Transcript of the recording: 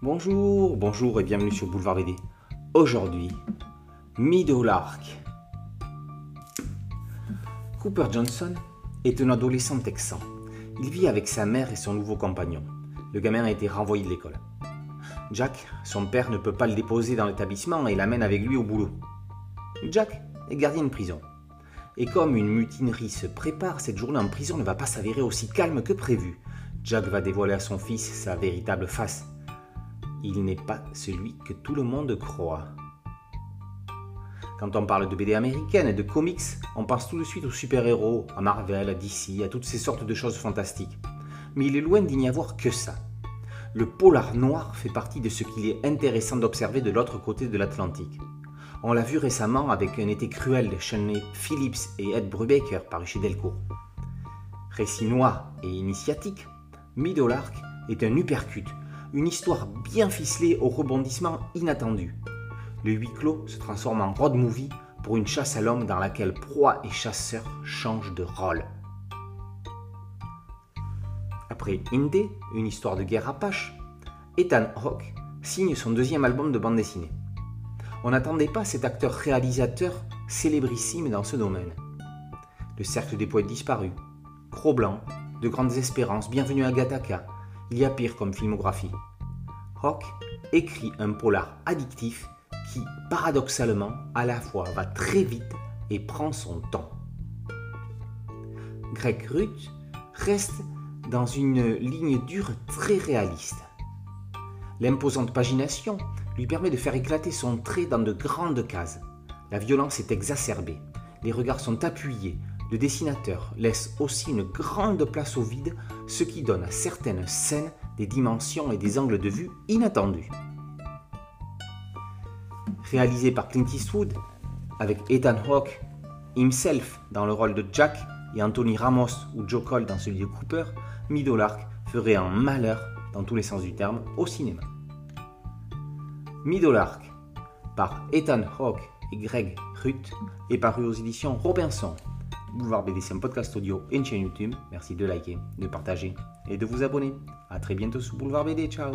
Bonjour, bonjour et bienvenue sur Boulevard BD. Aujourd'hui, Lark. Cooper Johnson est un adolescent texan. Il vit avec sa mère et son nouveau compagnon. Le gamin a été renvoyé de l'école. Jack, son père, ne peut pas le déposer dans l'établissement et l'amène avec lui au boulot. Jack est gardien de prison. Et comme une mutinerie se prépare, cette journée en prison ne va pas s'avérer aussi calme que prévu. Jack va dévoiler à son fils sa véritable face. Il n'est pas celui que tout le monde croit. Quand on parle de BD américaine et de comics, on pense tout de suite aux super-héros, à Marvel, à DC, à toutes ces sortes de choses fantastiques. Mais il est loin d'y avoir que ça. Le polar noir fait partie de ce qu'il est intéressant d'observer de l'autre côté de l'Atlantique. On l'a vu récemment avec Un été cruel de Shane Phillips et Ed Brubaker paru chez Delcourt. Récit noir et initiatique, Middle est un uppercut, une histoire bien ficelée au rebondissement inattendu. Le huis clos se transforme en road movie pour une chasse à l'homme dans laquelle proie et chasseur changent de rôle. Après Indé, une histoire de guerre apache, Ethan Hawke signe son deuxième album de bande dessinée. On n'attendait pas cet acteur-réalisateur célébrissime dans ce domaine. Le cercle des poètes disparus, Cro-Blanc, de grandes espérances, bienvenue à Gataka, il y a pire comme filmographie. Hawk écrit un polar addictif qui, paradoxalement, à la fois va très vite et prend son temps. Greg Ruth reste dans une ligne dure très réaliste. L'imposante pagination lui permet de faire éclater son trait dans de grandes cases. La violence est exacerbée, les regards sont appuyés, le dessinateur laisse aussi une grande place au vide, ce qui donne à certaines scènes des dimensions et des angles de vue inattendus. Réalisé par Clint Eastwood, avec Ethan Hawke himself dans le rôle de Jack et Anthony Ramos ou Joe Cole dans celui de Cooper, Middle Arc ferait un malheur dans tous les sens du terme au cinéma. Middle Arc par Ethan Hawke et Greg Ruth est paru aux éditions Robinson Boulevard BD, c'est un podcast audio et une chaîne YouTube. Merci de liker, de partager et de vous abonner. A très bientôt sur Boulevard BD. Ciao